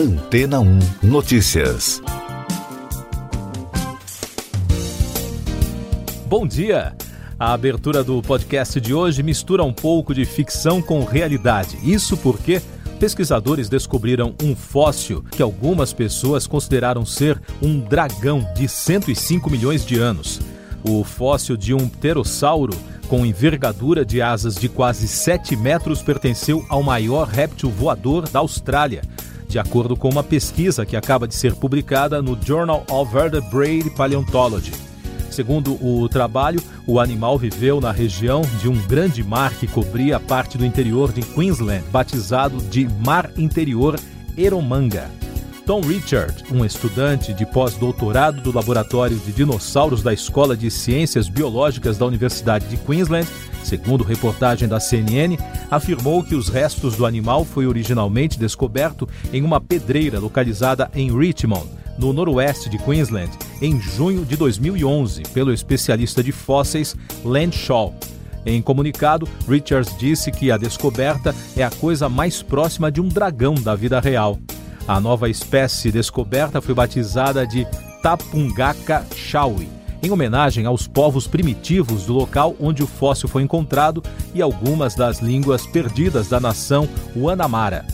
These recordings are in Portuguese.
Antena 1 Notícias. Bom dia! A abertura do podcast de hoje mistura um pouco de ficção com realidade. Isso porque pesquisadores descobriram um fóssil que algumas pessoas consideraram ser um dragão de 105 milhões de anos. O fóssil de um pterossauro com envergadura de asas de quase 7 metros pertenceu ao maior réptil voador da Austrália, de acordo com uma pesquisa que acaba de ser publicada no Journal of Vertebrate Paleontology. Segundo o trabalho, o animal viveu na região de um grande mar que cobria parte do interior de Queensland, batizado de Mar Interior Eromanga. Tom Richard, um estudante de pós-doutorado do Laboratório de Dinossauros da Escola de Ciências Biológicas da Universidade de Queensland, segundo reportagem da CNN, afirmou que os restos do animal foi originalmente descoberto em uma pedreira localizada em Richmond, no noroeste de Queensland, em junho de 2011, pelo especialista de fósseis Len Shaw. Em comunicado, Richards disse que a descoberta é a coisa mais próxima de um dragão da vida real. A nova espécie descoberta foi batizada de Tapungaka Shawi, em homenagem aos povos primitivos do local onde o fóssil foi encontrado e algumas das línguas perdidas da nação Wanamara.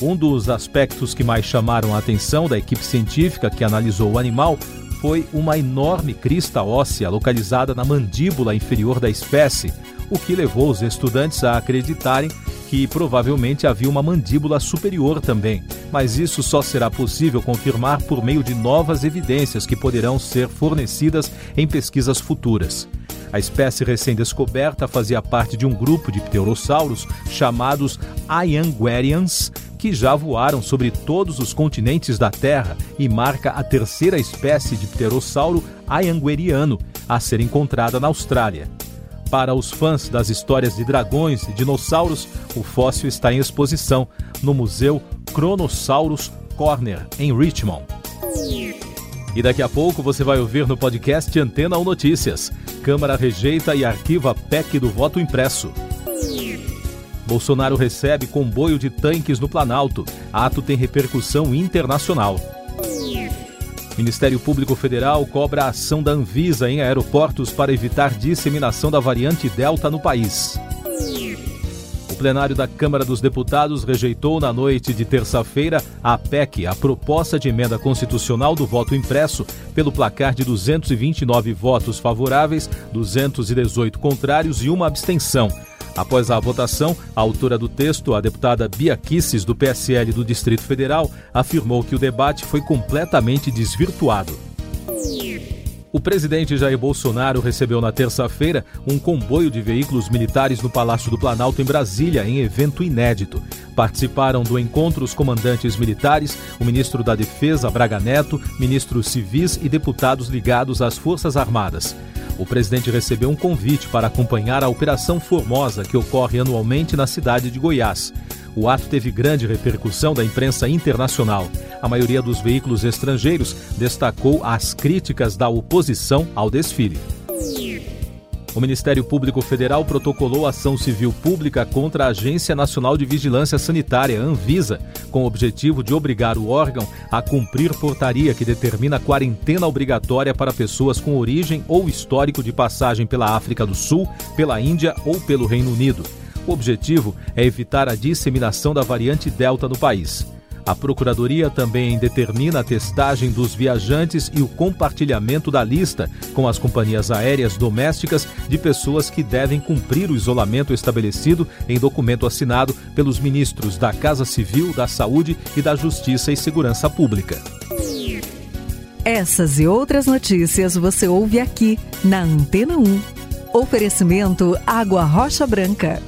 Um dos aspectos que mais chamaram a atenção da equipe científica que analisou o animal foi uma enorme crista óssea localizada na mandíbula inferior da espécie, o que levou os estudantes a acreditarem que provavelmente havia uma mandíbula superior também, mas isso só será possível confirmar por meio de novas evidências que poderão ser fornecidas em pesquisas futuras. A espécie recém-descoberta fazia parte de um grupo de pterossauros chamados Ianguerians, que já voaram sobre todos os continentes da Terra e marca a terceira espécie de pterossauro iangueriano a ser encontrada na Austrália. Para os fãs das histórias de dragões e dinossauros, o fóssil está em exposição no Museu Cronosaurus Corner, em Richmond. E daqui a pouco você vai ouvir no podcast Antena ou Notícias. Câmara rejeita e arquiva PEC do voto impresso. Bolsonaro recebe comboio de tanques no Planalto. Ato tem repercussão internacional. Ministério Público Federal cobra a ação da Anvisa em aeroportos para evitar disseminação da variante Delta no país. O plenário da Câmara dos Deputados rejeitou na noite de terça-feira a PEC, a proposta de emenda constitucional do voto impresso, pelo placar de 229 votos favoráveis, 218 contrários e uma abstenção. Após a votação, a autora do texto, a deputada Bia Kisses, do PSL do Distrito Federal, afirmou que o debate foi completamente desvirtuado. O presidente Jair Bolsonaro recebeu na terça-feira um comboio de veículos militares no Palácio do Planalto, em Brasília, em evento inédito. Participaram do encontro os comandantes militares, o ministro da Defesa, Braga Neto, ministros civis e deputados ligados às Forças Armadas o presidente recebeu um convite para acompanhar a Operação Formosa, que ocorre anualmente na cidade de Goiás. O ato teve grande repercussão da imprensa internacional. A maioria dos veículos estrangeiros destacou as críticas da oposição ao desfile. O Ministério Público Federal protocolou ação civil pública contra a Agência Nacional de Vigilância Sanitária, Anvisa, com o objetivo de obrigar o órgão a cumprir portaria que determina quarentena obrigatória para pessoas com origem ou histórico de passagem pela África do Sul, pela Índia ou pelo Reino Unido. O objetivo é evitar a disseminação da variante Delta no país. A Procuradoria também determina a testagem dos viajantes e o compartilhamento da lista com as companhias aéreas domésticas de pessoas que devem cumprir o isolamento estabelecido em documento assinado pelos ministros da Casa Civil, da Saúde e da Justiça e Segurança Pública. Essas e outras notícias você ouve aqui na Antena 1. Oferecimento Água Rocha Branca.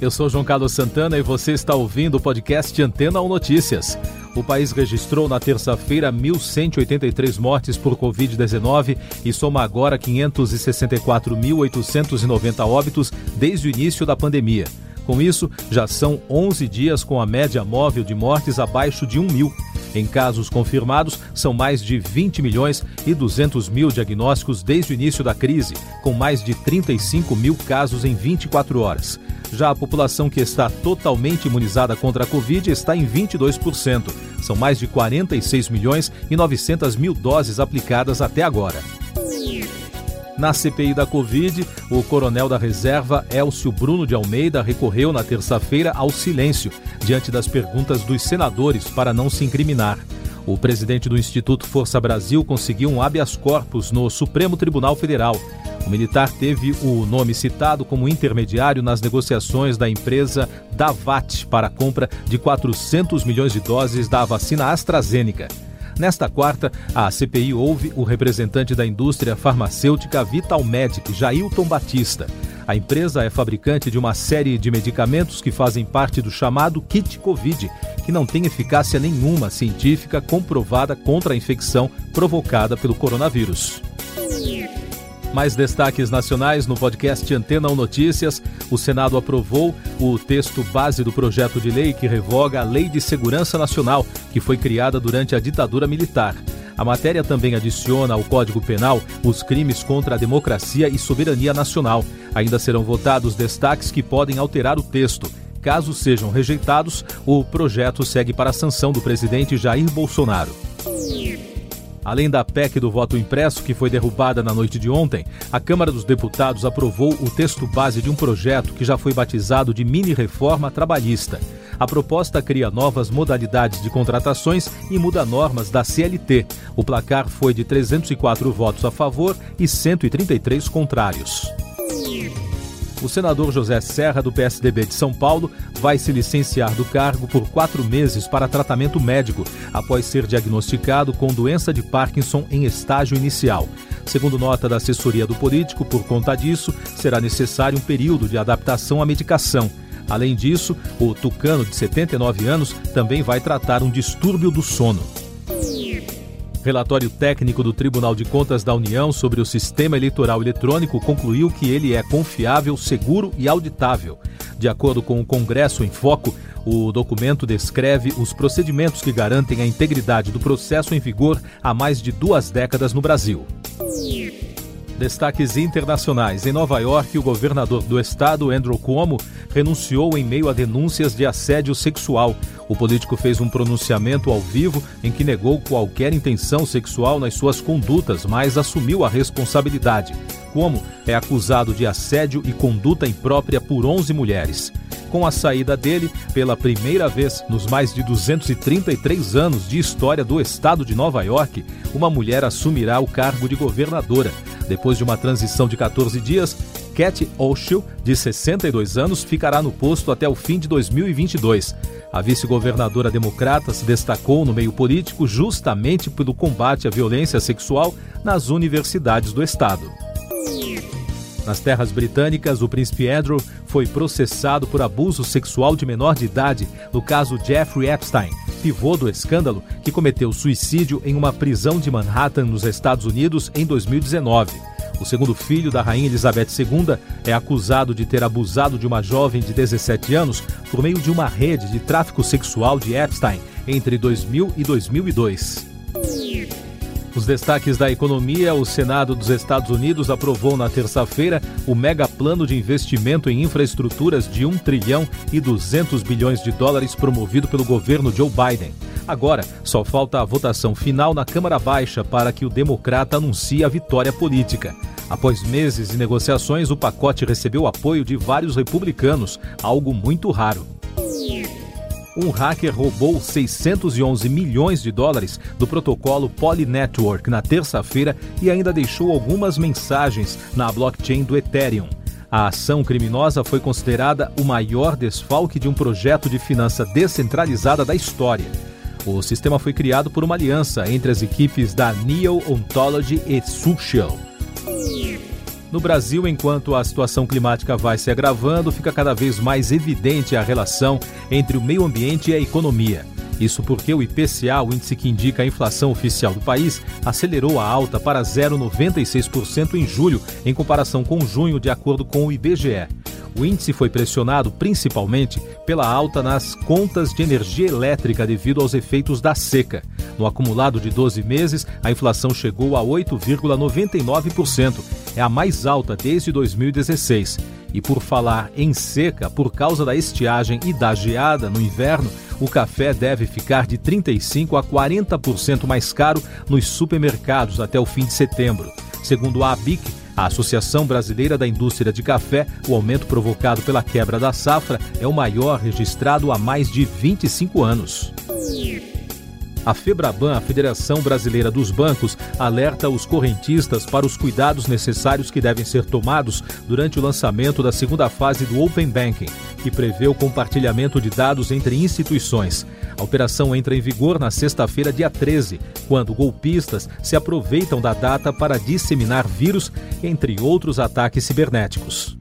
Eu sou João Carlos Santana e você está ouvindo o podcast Antena ou Notícias. O país registrou na terça-feira 1.183 mortes por Covid-19 e soma agora 564.890 óbitos desde o início da pandemia. Com isso, já são 11 dias com a média móvel de mortes abaixo de 1 mil. Em casos confirmados, são mais de 20 milhões e 200 mil diagnósticos desde o início da crise, com mais de 35 mil casos em 24 horas. Já a população que está totalmente imunizada contra a Covid está em 22%. São mais de 46 milhões e 900 mil doses aplicadas até agora. Na CPI da Covid, o coronel da reserva Elcio Bruno de Almeida recorreu na terça-feira ao silêncio diante das perguntas dos senadores para não se incriminar. O presidente do Instituto Força Brasil conseguiu um habeas corpus no Supremo Tribunal Federal. O militar teve o nome citado como intermediário nas negociações da empresa Davat para a compra de 400 milhões de doses da vacina AstraZeneca. Nesta quarta, a CPI ouve o representante da indústria farmacêutica Vital Medic, Jailton Batista. A empresa é fabricante de uma série de medicamentos que fazem parte do chamado kit Covid, que não tem eficácia nenhuma científica comprovada contra a infecção provocada pelo coronavírus. Mais destaques nacionais no podcast Antena 1 Notícias. O Senado aprovou o texto base do projeto de lei que revoga a Lei de Segurança Nacional, que foi criada durante a ditadura militar. A matéria também adiciona ao Código Penal os crimes contra a democracia e soberania nacional. Ainda serão votados destaques que podem alterar o texto. Caso sejam rejeitados, o projeto segue para a sanção do presidente Jair Bolsonaro. Além da PEC do voto impresso, que foi derrubada na noite de ontem, a Câmara dos Deputados aprovou o texto base de um projeto que já foi batizado de mini-reforma trabalhista. A proposta cria novas modalidades de contratações e muda normas da CLT. O placar foi de 304 votos a favor e 133 contrários. O senador José Serra, do PSDB de São Paulo, vai se licenciar do cargo por quatro meses para tratamento médico, após ser diagnosticado com doença de Parkinson em estágio inicial. Segundo nota da assessoria do político, por conta disso, será necessário um período de adaptação à medicação. Além disso, o tucano de 79 anos também vai tratar um distúrbio do sono. Relatório técnico do Tribunal de Contas da União sobre o sistema eleitoral eletrônico concluiu que ele é confiável, seguro e auditável. De acordo com o Congresso em Foco, o documento descreve os procedimentos que garantem a integridade do processo em vigor há mais de duas décadas no Brasil. Destaques internacionais. Em Nova York, o governador do estado, Andrew Cuomo, renunciou em meio a denúncias de assédio sexual. O político fez um pronunciamento ao vivo em que negou qualquer intenção sexual nas suas condutas, mas assumiu a responsabilidade. Cuomo é acusado de assédio e conduta imprópria por 11 mulheres. Com a saída dele, pela primeira vez nos mais de 233 anos de história do estado de Nova York, uma mulher assumirá o cargo de governadora. Depois de uma transição de 14 dias, Cat Oshiel, de 62 anos, ficará no posto até o fim de 2022. A vice-governadora democrata se destacou no meio político justamente pelo combate à violência sexual nas universidades do estado. Nas terras britânicas, o príncipe Andrew foi processado por abuso sexual de menor de idade no caso Jeffrey Epstein, pivô do escândalo que cometeu suicídio em uma prisão de Manhattan, nos Estados Unidos, em 2019. O segundo filho da rainha Elizabeth II é acusado de ter abusado de uma jovem de 17 anos por meio de uma rede de tráfico sexual de Epstein entre 2000 e 2002. Os destaques da economia: o Senado dos Estados Unidos aprovou na terça-feira o mega plano de investimento em infraestruturas de 1 trilhão e 200 bilhões de dólares promovido pelo governo Joe Biden. Agora, só falta a votação final na Câmara Baixa para que o democrata anuncie a vitória política. Após meses de negociações, o pacote recebeu apoio de vários republicanos, algo muito raro um hacker roubou 611 milhões de dólares do protocolo Poly Network na terça-feira e ainda deixou algumas mensagens na blockchain do Ethereum. A ação criminosa foi considerada o maior desfalque de um projeto de finança descentralizada da história. O sistema foi criado por uma aliança entre as equipes da Neo Ontology e Social. No Brasil, enquanto a situação climática vai se agravando, fica cada vez mais evidente a relação entre o meio ambiente e a economia. Isso porque o IPCA, o índice que indica a inflação oficial do país, acelerou a alta para 0,96% em julho, em comparação com junho, de acordo com o IBGE. O índice foi pressionado principalmente pela alta nas contas de energia elétrica devido aos efeitos da seca. No acumulado de 12 meses, a inflação chegou a 8,99%. É a mais alta desde 2016. E por falar em seca, por causa da estiagem e da geada no inverno, o café deve ficar de 35 a 40% mais caro nos supermercados até o fim de setembro. Segundo a ABIC, a Associação Brasileira da Indústria de Café, o aumento provocado pela quebra da safra é o maior registrado há mais de 25 anos. A Febraban, a Federação Brasileira dos Bancos, alerta os correntistas para os cuidados necessários que devem ser tomados durante o lançamento da segunda fase do Open Banking, que prevê o compartilhamento de dados entre instituições. A operação entra em vigor na sexta-feira, dia 13, quando golpistas se aproveitam da data para disseminar vírus, entre outros ataques cibernéticos.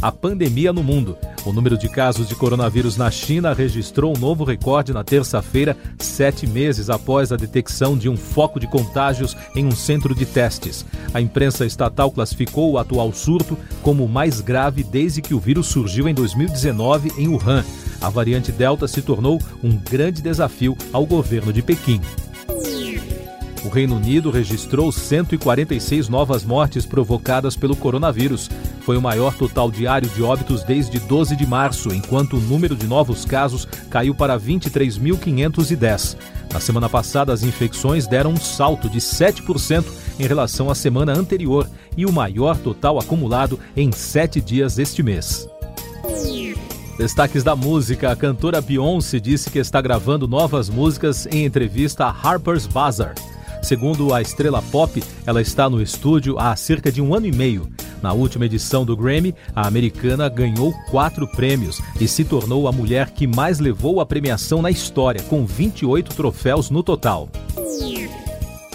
A pandemia no mundo. O número de casos de coronavírus na China registrou um novo recorde na terça-feira, sete meses após a detecção de um foco de contágios em um centro de testes. A imprensa estatal classificou o atual surto como o mais grave desde que o vírus surgiu em 2019 em Wuhan. A variante Delta se tornou um grande desafio ao governo de Pequim. O Reino Unido registrou 146 novas mortes provocadas pelo coronavírus. Foi o maior total diário de óbitos desde 12 de março, enquanto o número de novos casos caiu para 23.510. Na semana passada, as infecções deram um salto de 7% em relação à semana anterior e o maior total acumulado em sete dias este mês. Destaques da música: a cantora Beyoncé disse que está gravando novas músicas em entrevista a Harper's Bazaar. Segundo a estrela pop, ela está no estúdio há cerca de um ano e meio. Na última edição do Grammy, a americana ganhou quatro prêmios e se tornou a mulher que mais levou a premiação na história, com 28 troféus no total.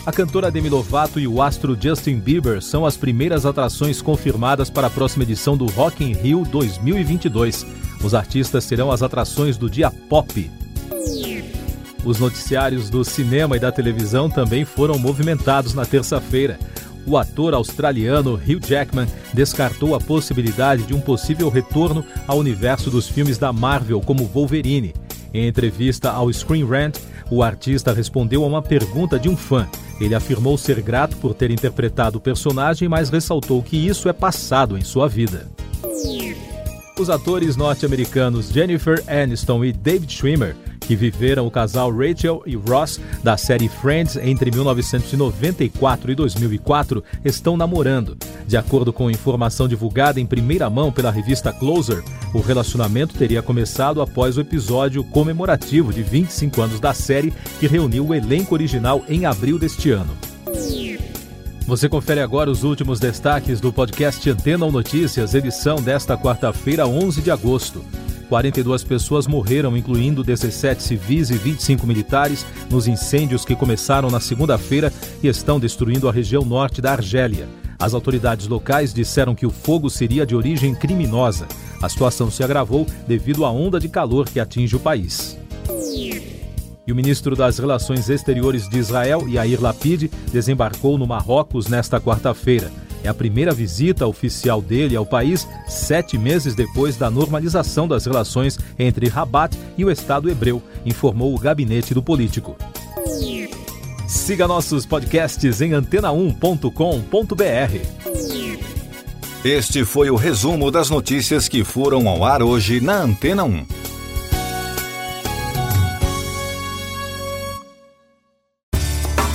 A cantora Demi Lovato e o astro Justin Bieber são as primeiras atrações confirmadas para a próxima edição do Rock in Rio 2022. Os artistas serão as atrações do dia pop. Os noticiários do cinema e da televisão também foram movimentados na terça-feira. O ator australiano Hugh Jackman descartou a possibilidade de um possível retorno ao universo dos filmes da Marvel como Wolverine. Em entrevista ao Screen Rant, o artista respondeu a uma pergunta de um fã. Ele afirmou ser grato por ter interpretado o personagem, mas ressaltou que isso é passado em sua vida. Os atores norte-americanos Jennifer Aniston e David Schwimmer que viveram o casal Rachel e Ross da série Friends entre 1994 e 2004 estão namorando. De acordo com informação divulgada em primeira mão pela revista Closer, o relacionamento teria começado após o episódio comemorativo de 25 anos da série que reuniu o elenco original em abril deste ano. Você confere agora os últimos destaques do podcast Antena ou Notícias, edição desta quarta-feira, 11 de agosto. 42 pessoas morreram, incluindo 17 civis e 25 militares, nos incêndios que começaram na segunda-feira e estão destruindo a região norte da Argélia. As autoridades locais disseram que o fogo seria de origem criminosa. A situação se agravou devido à onda de calor que atinge o país. E o ministro das Relações Exteriores de Israel, Yair Lapid, desembarcou no Marrocos nesta quarta-feira. É a primeira visita oficial dele ao país sete meses depois da normalização das relações entre Rabat e o Estado hebreu, informou o gabinete do político. Siga nossos podcasts em antena1.com.br. Este foi o resumo das notícias que foram ao ar hoje na Antena 1.